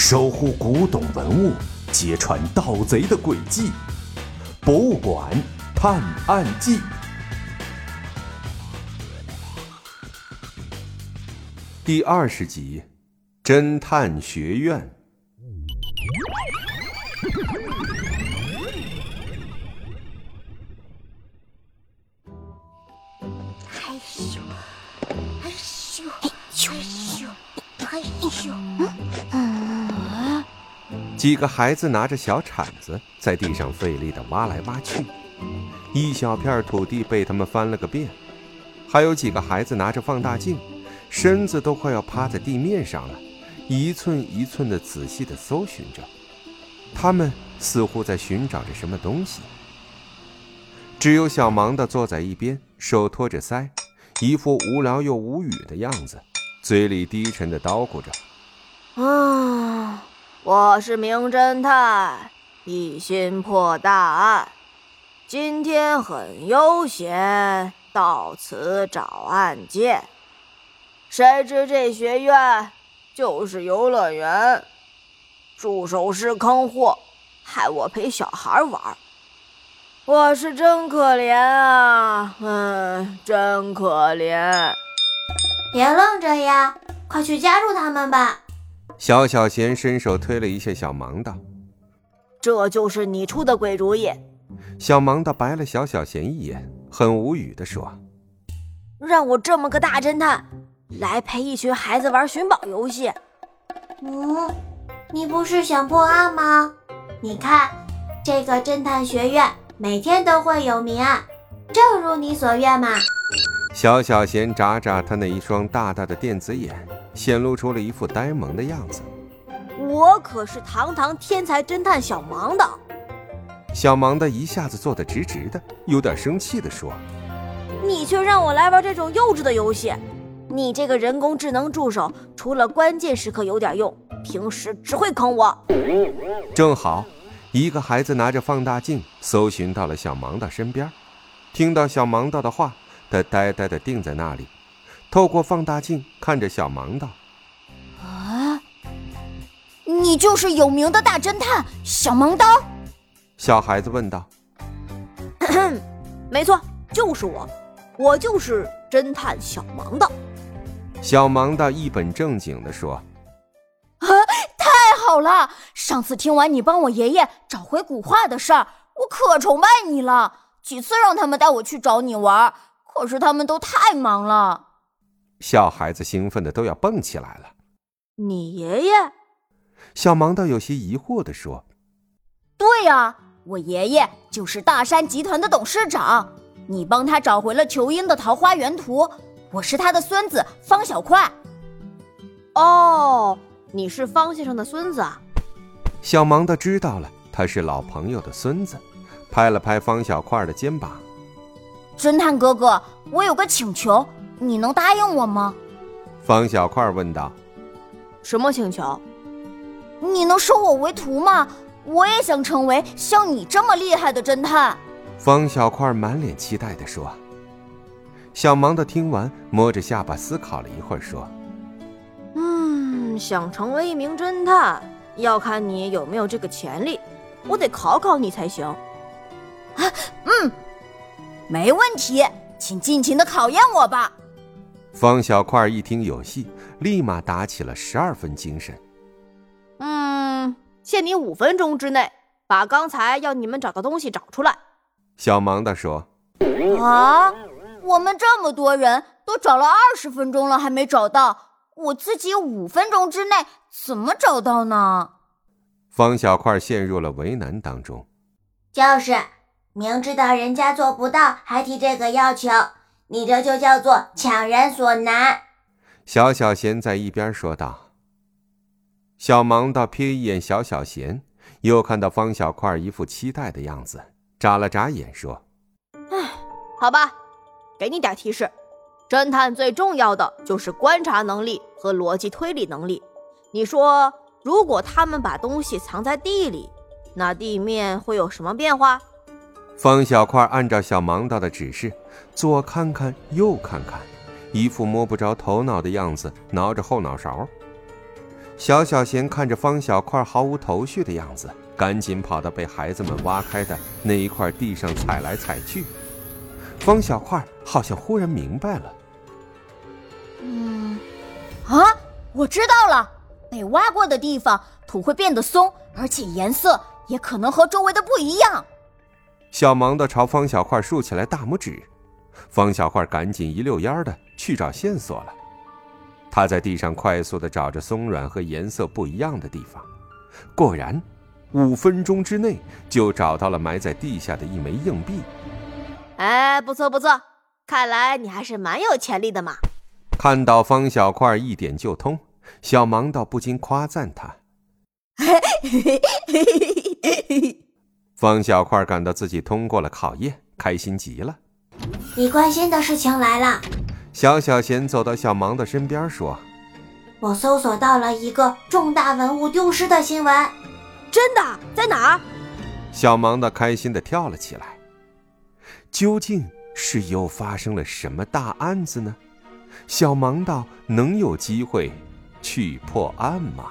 守护古董文物，揭穿盗贼的诡计，《博物馆探案记》第二十集：侦探学院。几个孩子拿着小铲子在地上费力地挖来挖去，一小片土地被他们翻了个遍。还有几个孩子拿着放大镜，身子都快要趴在地面上了，一寸一寸地仔细地搜寻着。他们似乎在寻找着什么东西。只有小忙的坐在一边，手托着腮，一副无聊又无语的样子，嘴里低沉地叨咕着：“啊。”我是名侦探，一心破大案。今天很悠闲，到此找案件。谁知这学院就是游乐园，助手是坑货，害我陪小孩玩。我是真可怜啊，嗯，真可怜。别愣着呀，快去加入他们吧。小小贤伸手推了一下小盲道：“这就是你出的鬼主意。”小盲道白了小小贤一眼，很无语地说：“让我这么个大侦探来陪一群孩子玩寻宝游戏？嗯，你不是想破案吗？你看，这个侦探学院每天都会有谜案，正如你所愿嘛。”小小贤眨眨他那一双大大的电子眼。显露出了一副呆萌的样子。我可是堂堂天才侦探小盲的。小盲的一下子坐得直直的，有点生气地说：“你却让我来玩这种幼稚的游戏！你这个人工智能助手，除了关键时刻有点用，平时只会坑我。”正好，一个孩子拿着放大镜搜寻到了小盲的身边，听到小盲道的话，他呆呆地定在那里。透过放大镜看着小盲道：“啊，你就是有名的大侦探小盲刀？”小孩子问道。“没错，就是我，我就是侦探小盲道。”小盲道一本正经的说：“啊，太好了！上次听完你帮我爷爷找回古画的事儿，我可崇拜你了。几次让他们带我去找你玩，可是他们都太忙了。”小孩子兴奋的都要蹦起来了。你爷爷？小盲道有些疑惑的说：“对呀，我爷爷就是大山集团的董事长。你帮他找回了球英的桃花源图，我是他的孙子方小块。”哦，你是方先生的孙子啊？小盲道知道了，他是老朋友的孙子，拍了拍方小块的肩膀：“侦探哥哥，我有个请求。”你能答应我吗？方小块问道。什么请求？你能收我为徒吗？我也想成为像你这么厉害的侦探。方小块满脸期待地说。小盲的听完，摸着下巴思考了一会儿，说：“嗯，想成为一名侦探，要看你有没有这个潜力。我得考考你才行。”啊，嗯，没问题，请尽情的考验我吧。方小块一听有戏，立马打起了十二分精神。嗯，限你五分钟之内把刚才要你们找的东西找出来。小盲的说：“啊，我们这么多人都找了二十分钟了，还没找到，我自己五分钟之内怎么找到呢？”方小块陷入了为难当中。就是明知道人家做不到，还提这个要求。你这就叫做强人所难。小小贤在一边说道。小盲道瞥一眼小小贤，又看到方小块一副期待的样子，眨了眨眼说：“唉，好吧，给你点提示。侦探最重要的就是观察能力和逻辑推理能力。你说，如果他们把东西藏在地里，那地面会有什么变化？”方小块按照小盲道的指示，左看看，右看看，一副摸不着头脑的样子，挠着后脑勺。小小贤看着方小块毫无头绪的样子，赶紧跑到被孩子们挖开的那一块地上踩来踩去。方小块好像忽然明白了，嗯，啊，我知道了，被挖过的地方土会变得松，而且颜色也可能和周围的不一样。小忙的朝方小块竖起来大拇指，方小块赶紧一溜烟的去找线索了。他在地上快速的找着松软和颜色不一样的地方，果然，五分钟之内就找到了埋在地下的一枚硬币。哎，不错不错，看来你还是蛮有潜力的嘛。看到方小块一点就通，小盲道不禁夸赞他。方小块感到自己通过了考验开心极了。你关心的事情来了小小贤走到小盲的身边说我搜索到了一个重大文物丢失的新闻真的？在哪儿？小盲的开心的跳了起来。究竟是又发生了什么大案子呢？小盲道能有机会去破案吗？